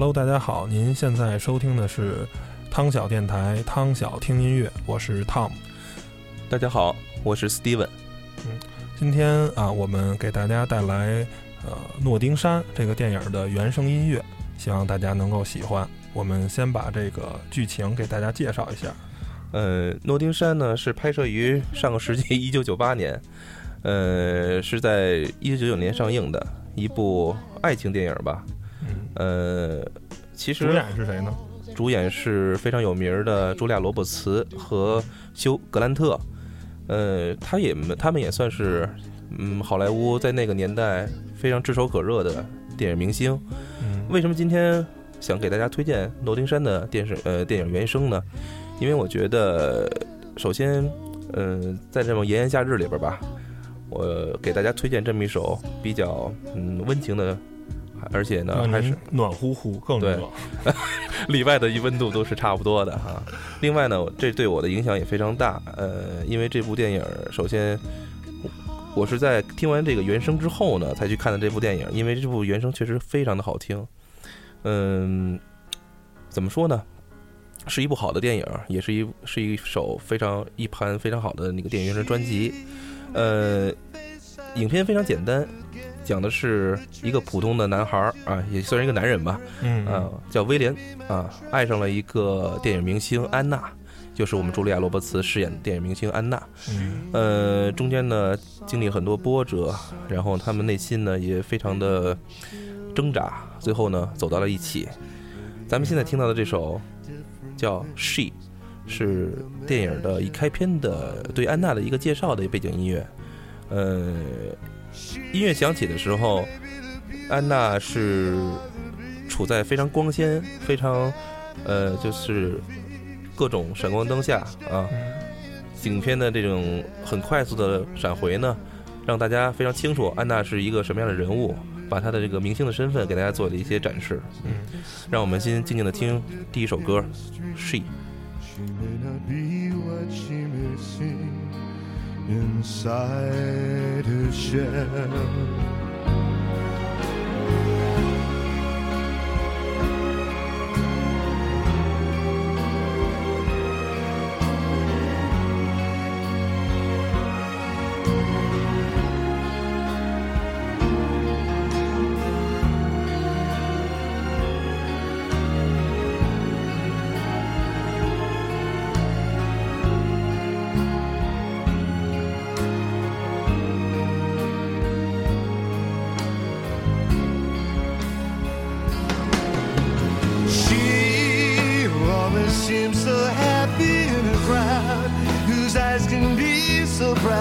Hello，大家好，您现在收听的是汤小电台，汤小听音乐，我是 Tom。大家好，我是 Steven。嗯，今天啊，我们给大家带来呃《诺丁山》这个电影的原声音乐，希望大家能够喜欢。我们先把这个剧情给大家介绍一下。呃，《诺丁山》呢是拍摄于上个世纪一九九八年，呃，是在一九九九年上映的一部爱情电影吧。呃，其实主演是谁呢？主演是非常有名的茱莉亚·罗伯茨和休·格兰特。呃，他也他们也算是嗯好莱坞在那个年代非常炙手可热的电影明星。为什么今天想给大家推荐《诺丁山》的电视呃电影原声呢？因为我觉得，首先，嗯，在这种炎炎夏日里边吧，我给大家推荐这么一首比较嗯温情的。而且呢，还是暖乎乎，更暖，里外的一温度都是差不多的哈。另外呢，这对我的影响也非常大。呃，因为这部电影，首先我是在听完这个原声之后呢，才去看的这部电影。因为这部原声确实非常的好听。嗯，怎么说呢？是一部好的电影，也是一是一首非常一盘非常好的那个电影原声专辑。呃，影片非常简单。讲的是一个普通的男孩儿啊，也算是一个男人吧，嗯，啊，叫威廉啊，爱上了一个电影明星安娜，就是我们茱莉亚·罗伯茨饰演的电影明星安娜，嗯，呃，中间呢经历很多波折，然后他们内心呢也非常的挣扎，最后呢走到了一起。咱们现在听到的这首叫《She》，是电影的一开篇的对安娜的一个介绍的背景音乐，呃。音乐响起的时候，安娜是处在非常光鲜、非常呃，就是各种闪光灯下啊。影片的这种很快速的闪回呢，让大家非常清楚安娜是一个什么样的人物，把她的这个明星的身份给大家做了一些展示。嗯，让我们先静静的听第一首歌《She》。Inside her shell.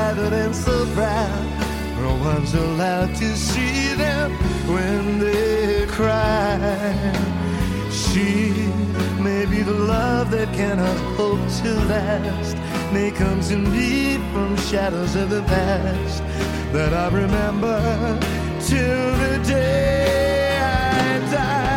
excited and so proud. No one's allowed to see them when they cry. She may be the love that cannot hope to last. May comes to me from shadows of the past that I remember till the day I die.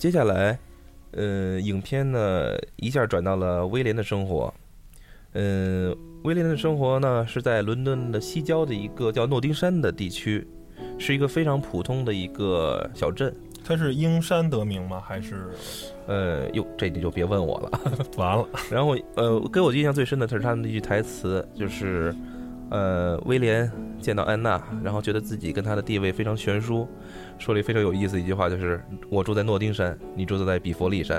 接下来呃，影片呢一下转到了威廉的生活。嗯，威廉的生活呢是在伦敦的西郊的一个叫诺丁山的地区，是一个非常普通的一个小镇。它是因山得名吗？还是？呃，哟，这你就别问我了。完了。然后呃，给我印象最深的是他们的一句台词，就是呃，威廉见到安娜，然后觉得自己跟她的地位非常悬殊。说了非常有意思一句话，就是我住在诺丁山，你住在比佛利山，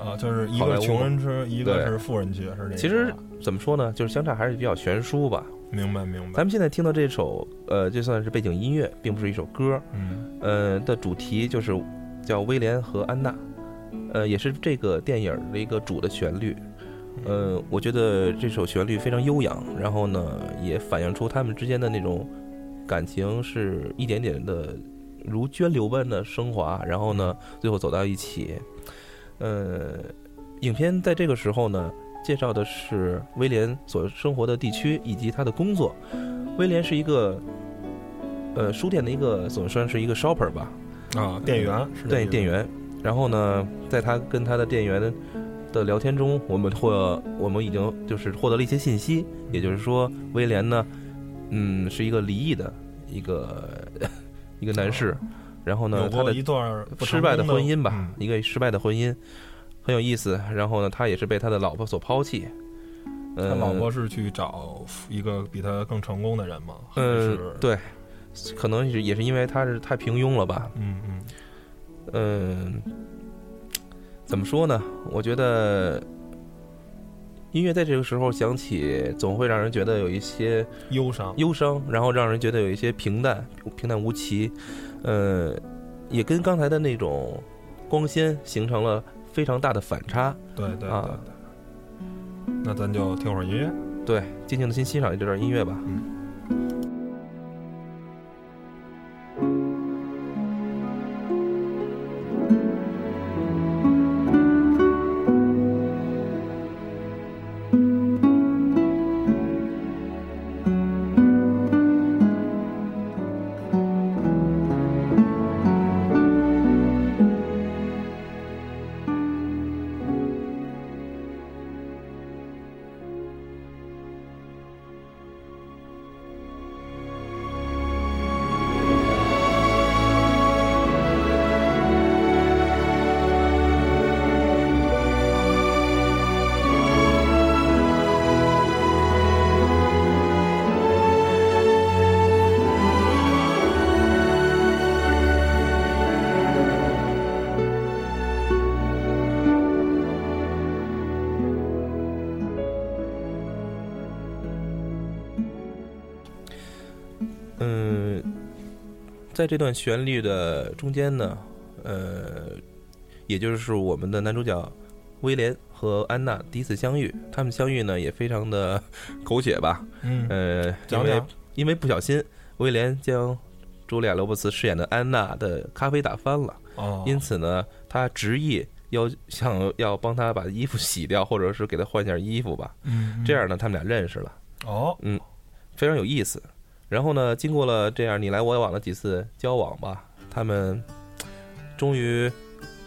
啊，就是一个穷人区，一个是富人区，是这。其实怎么说呢，就是相差还是比较悬殊吧。明白明白。咱们现在听到这首，呃，就算是背景音乐，并不是一首歌。嗯呃的主题就是叫威廉和安娜，呃，也是这个电影的一个主的旋律。呃，我觉得这首旋律非常悠扬，然后呢，也反映出他们之间的那种感情是一点点的如涓流般的升华，然后呢，最后走到一起。呃，影片在这个时候呢，介绍的是威廉所生活的地区以及他的工作。威廉是一个呃书店的一个总算是一个 shopper 吧，啊，店员是对店员。然后呢，在他跟他的店员的聊天中，我们获我们已经就是获得了一些信息，也就是说，威廉呢，嗯，是一个离异的一个 一个男士。然后呢，他的一段失败的婚姻吧，嗯一个失败的婚姻很有意思。然后呢，他也是被他的老婆所抛弃。他呃，老婆是去找一个比他更成功的人吗？嗯、对，可能是也是因为他是太平庸了吧。嗯嗯嗯，怎么说呢？我觉得音乐在这个时候响起，总会让人觉得有一些忧伤，忧伤，然后让人觉得有一些平淡、平淡无奇。呃，也跟刚才的那种光鲜形成了非常大的反差。对对对啊。那咱就听会儿音乐。对，静静的先欣赏这段音乐吧。嗯，在这段旋律的中间呢，呃，也就是我们的男主角威廉和安娜第一次相遇，他们相遇呢也非常的狗血吧，嗯，呃，因为因为不小心，威廉将茱莉亚·罗伯茨饰演的安娜的咖啡打翻了，哦，因此呢，他执意要想要帮他把衣服洗掉，或者是给他换件衣服吧，嗯，这样呢，他们俩认识了。哦，嗯非常有意思。然后呢，经过了这样你来我往的几次交往吧，他们终于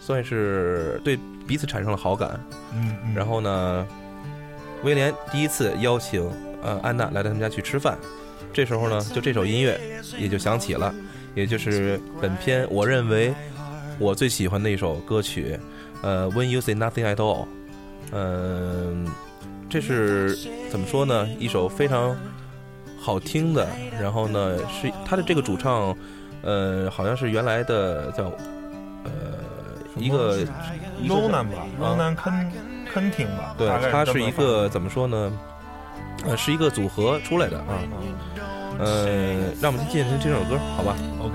算是对彼此产生了好感。嗯，嗯然后呢，威廉第一次邀请呃安娜来到他们家去吃饭，这时候呢，就这首音乐也就响起了，也就是本片我认为我最喜欢的一首歌曲，呃，When You Say Nothing at All，嗯、这是怎么说呢？一首非常好听的，然后呢是他的这个主唱，呃，好像是原来的叫呃一个 Ronan 吧啊，Ronan 肯肯廷吧，对大概，它是一个怎么说呢？呃，是一个组合出来的啊。呃，让我们进行这首歌，好吧？OK，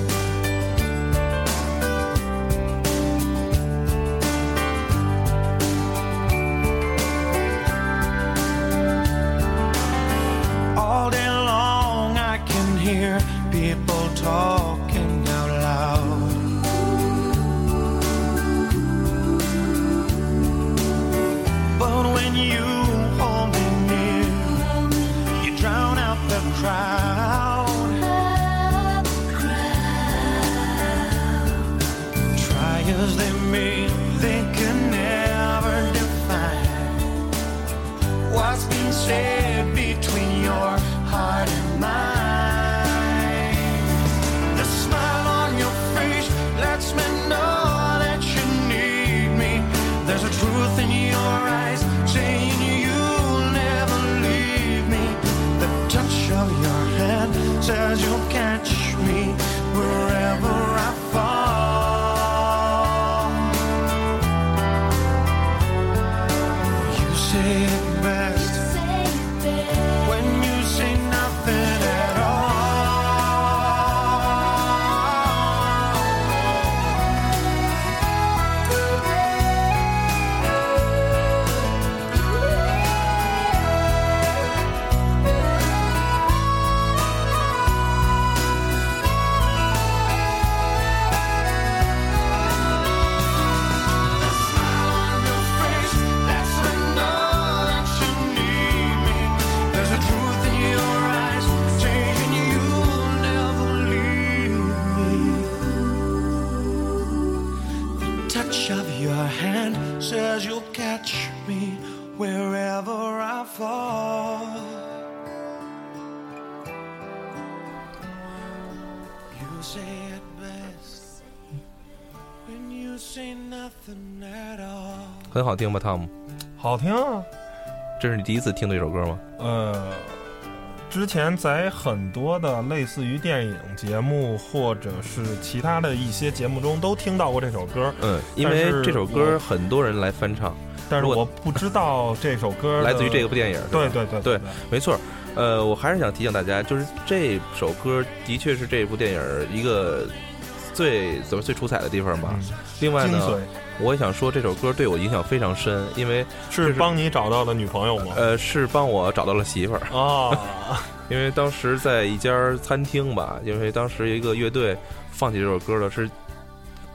Cause they 很好听吧，汤姆？好听啊。这是你第一次听这首歌吗？呃，之前在很多的类似于电影节目或者是其他的一些节目中都听到过这首歌，嗯，因为这首歌很多人来翻唱，但是我不知道这首歌来自于这个。部电影。对对对对，没错。呃，我还是想提醒大家，就是这首歌的确是这部电影一个最怎么最出彩的地方吧。嗯另外呢，我也想说这首歌对我影响非常深，因为是帮你找到了女朋友吗？呃是帮我找到了媳妇儿。啊，因为当时在一家餐厅吧，因为当时有一个乐队放起这首歌了，是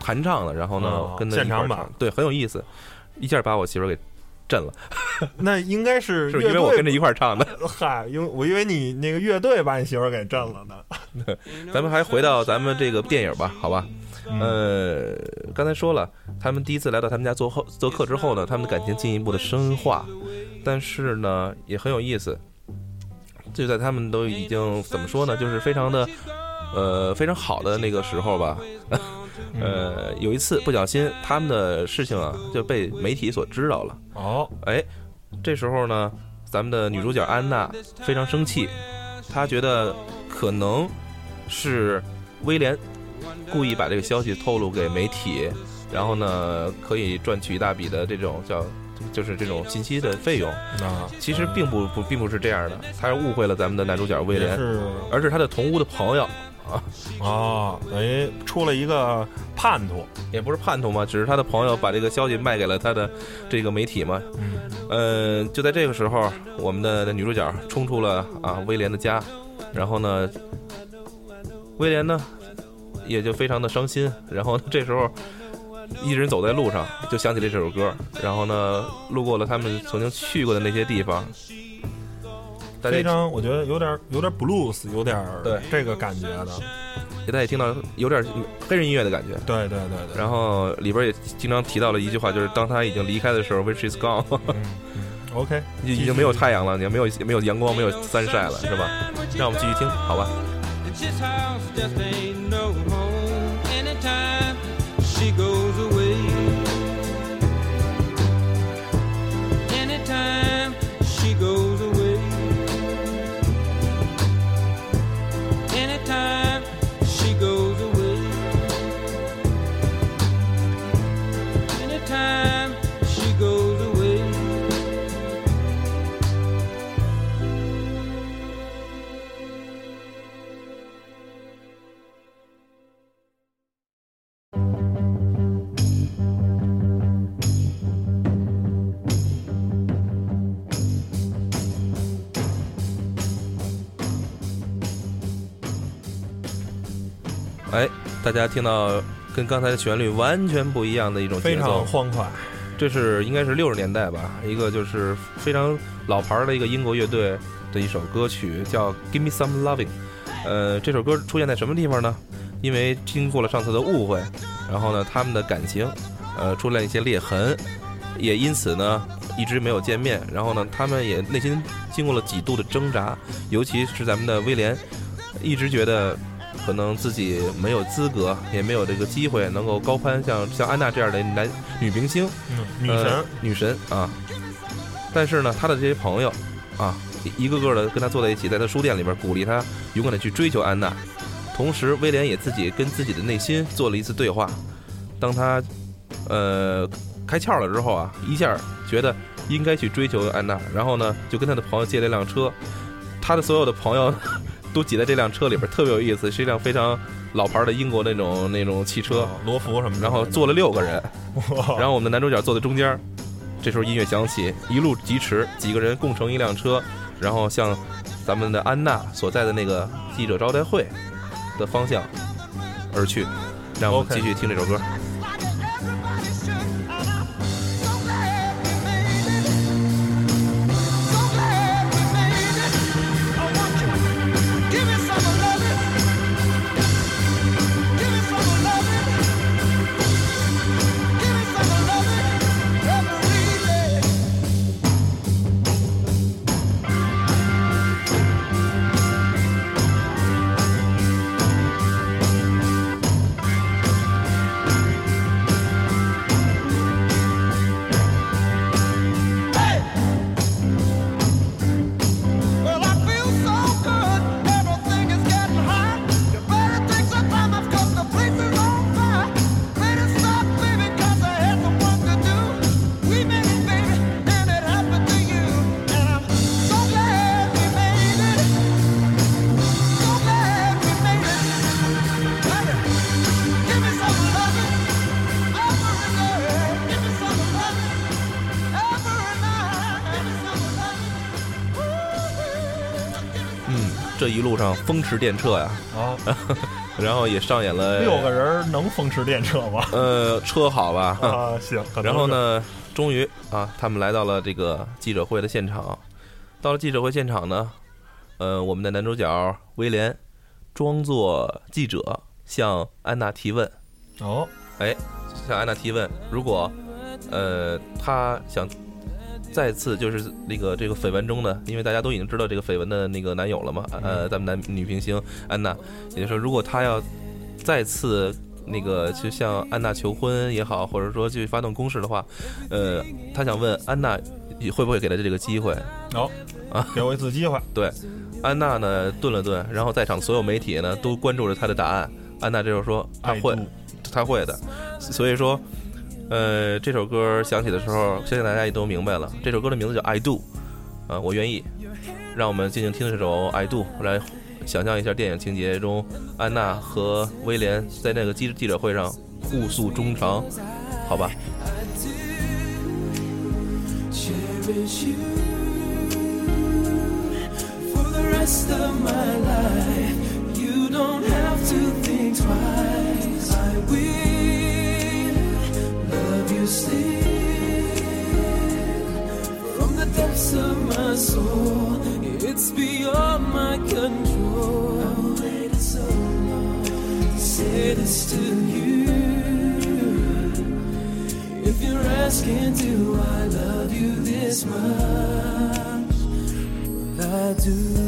弹唱的，然后呢、哦跟现场版，对，很有意思，一下把我媳妇儿给震了，那应该是是。因为我跟着一块儿唱的。嗨，因为我以为你那个乐队把你媳妇儿给震了呢。咱们还回到咱们这个电影吧，好吧？嗯呃，刚才说了，他们第一次来到他们家做后做客之后呢，他们的感情进一步的深化，但是呢，也很有意思。就在他们都已经怎么说呢，就是非常的，呃，非常好的那个时候吧。嗯呃，有一次不小心，他们的事情啊就被媒体所知道了。哦，哎，这时候呢，咱们的女主角安娜非常生气，她觉得可能是威廉故意把这个消息透露给媒体，然后呢，可以赚取一大笔的这种叫就是这种信息的费用。啊其实并不不并不是这样的，他是误会了咱们的男主角威廉，而是他的同屋的朋友，啊，等于出了一个叛徒。也不是叛徒嘛，只是他的朋友把这个消息卖给了他的这个媒体嘛。嗯，呃，就在这个时候，我们的女主角冲出了啊威廉的家，然后呢，威廉呢也就非常的伤心，然后这时候一人走在路上，就想起了这首歌，然后呢，路过了他们曾经去过的那些地方，非常，我觉得有点有点 blues，有点对这个感觉的。大家也听到有点黑人音乐的感觉。对对对对。然后里边也经常提到了一句话，就是当他已经离开的时候，which is gone，嗯嗯，OK，已经没有太阳了，也没有没有阳光，没有 sunshine 了，是吧？让我们继续听，好吧？哎，大家听到跟刚才的旋律完全不一样的一种非常奏，欢快。这是应该是六十年代吧，一个就是非常老牌的一个英国乐队的一首歌曲，叫《Give Me Some Loving》。呃，这首歌出现在什么地方呢？因为经过了上次的误会，然后呢，他们的感情呃出现一些裂痕，也因此呢一直没有见面。然后呢，他们也内心经过了几度的挣扎，尤其是咱们的威廉，一直觉得可能自己没有资格，也没有这个机会能够高攀像像安娜这样的男女明星。嗯，女神呃、女神啊。但是呢，他的这些朋友啊，一一个个的跟他坐在一起，在他书店里边鼓励他勇敢的去追求安娜。同时，威廉也自己跟自己的内心做了一次对话。当他呃开窍了之后啊，一下觉得应该去追求安娜，然后呢，就跟他的朋友借了一辆车。他的所有的朋友都挤在这辆车里边，特别有意思，是一辆非常老牌的英国那种那种汽车。哦罗孚什么的，然后坐了六个人，然后我们的男主角坐在中间，这时候音乐响起，一路疾驰，几个人共乘一辆车，然后向咱们的安娜所在的那个记者招待会的方向而去。让我们继续听这首歌。这一路上风驰电掣呀，啊，然后也上演了六个人能风驰电掣吗？呃车好吧，啊，行。然后呢，终于啊，他们来到了这个记者会的现场。到了记者会现场呢，呃，我们的男主角威廉装作记者向安娜提问，哦，哎，向安娜提问，如果呃他想再次就是那个这个绯闻中的，因为大家都已经知道这个绯闻的那个男友了嘛，呃，咱们男女明星安娜，也就是说，如果她要再次那个去向安娜求婚也好，或者说去发动攻势的话，呃，他想问安娜会不会给他这个机会？哦，啊，给我一次机会。对，安娜呢顿了顿，然后在场所有媒体呢都关注着她的答案。安娜这时候说她会他会的，所以说，呃，这首歌响起的时候，相信大家也都明白了，这首歌的名字叫《I Do》，啊、我愿意。让我们静静听这首《I Do》，来想象一下电影情节中安娜和威廉在那个记记者会上互诉衷肠，好吧？Rest of my life, you don't have to think twice.？Asking, do I love you this much? I do.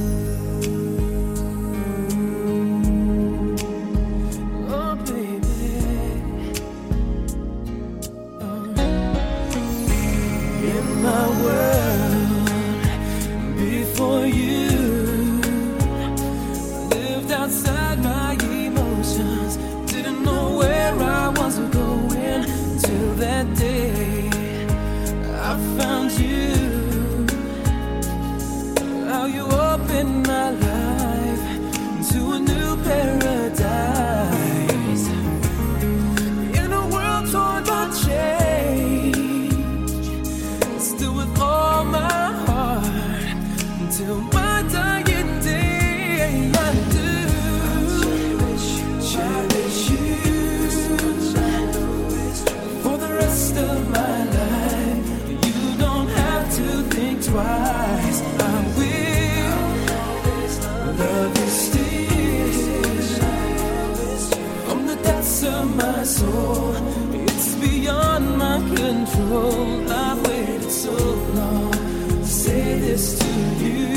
Of my soul. It's beyond my control. I've waited so long to say this to you.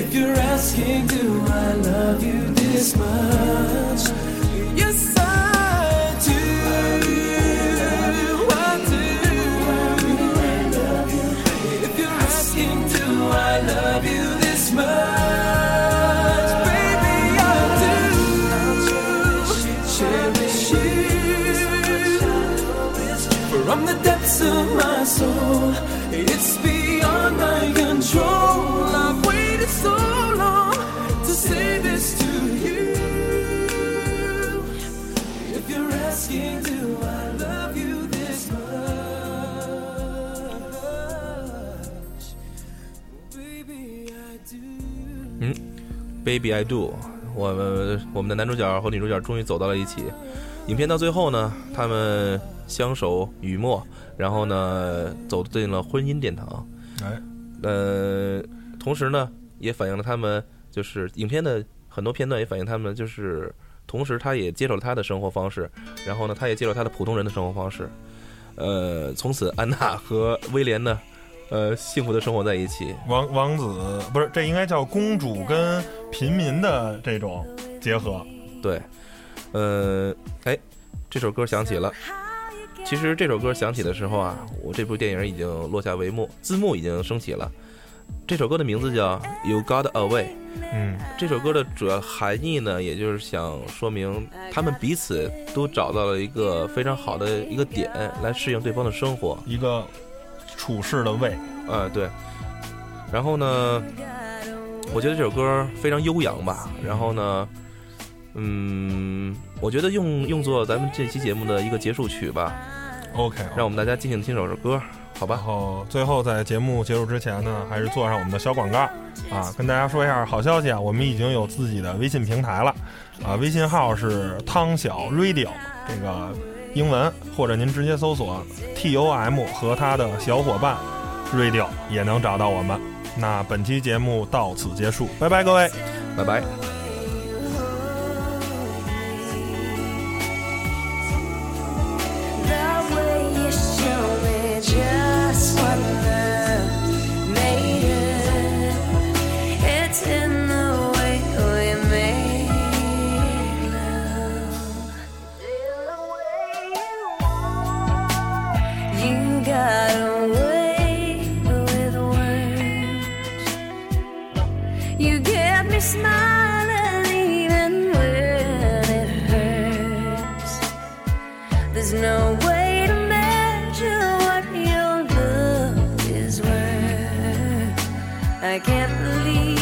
If you're asking, do I love you this much? Yes, much? Baby, I do. Baby I Do，我们我们的男主角和女主角终于走到了一起。影片到最后呢，他们相守雨墨，然后呢走进了婚姻殿堂。哎，呃，同时呢，也反映了他们就是影片的很多片段也反映他们就是，同时他也接受了他的生活方式，然后呢，他也接受他的普通人的生活方式。呃，从此安娜和威廉呢，呃，幸福的生活在一起。王王子不是，这应该叫公主跟平民的这种结合。对，呃，哎，这首歌响起了。其实这首歌响起的时候啊，我这部电影已经落下帷幕，字幕已经升起了。这首歌的名字叫《You Got Away》。嗯，这首歌的主要含义呢，也就是想说明他们彼此都找到了一个非常好的一个点来适应对方的生活。一个处事的位。啊，对。然后呢，我觉得这首歌非常悠扬吧。然后呢，嗯，我觉得用用作咱们这期节目的一个结束曲吧，OK，让我们大家尽情听首歌，好吧然后最后在节目结束之前呢，还是做上我们的小广告啊，跟大家说一下好消息啊，我们已经有自己的微信平台了啊，微信号是汤小 radio 这个英文，或者您直接搜索 T O M 和他的小伙伴 radio 也能找到我们。那本期节目到此结束，拜拜各位。拜拜。I can't believe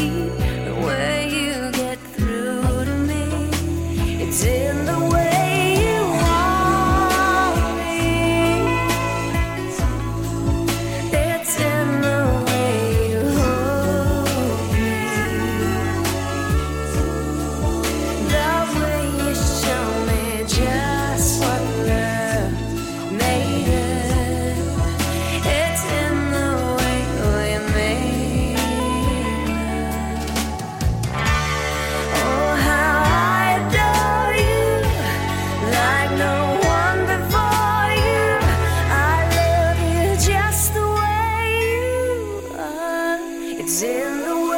in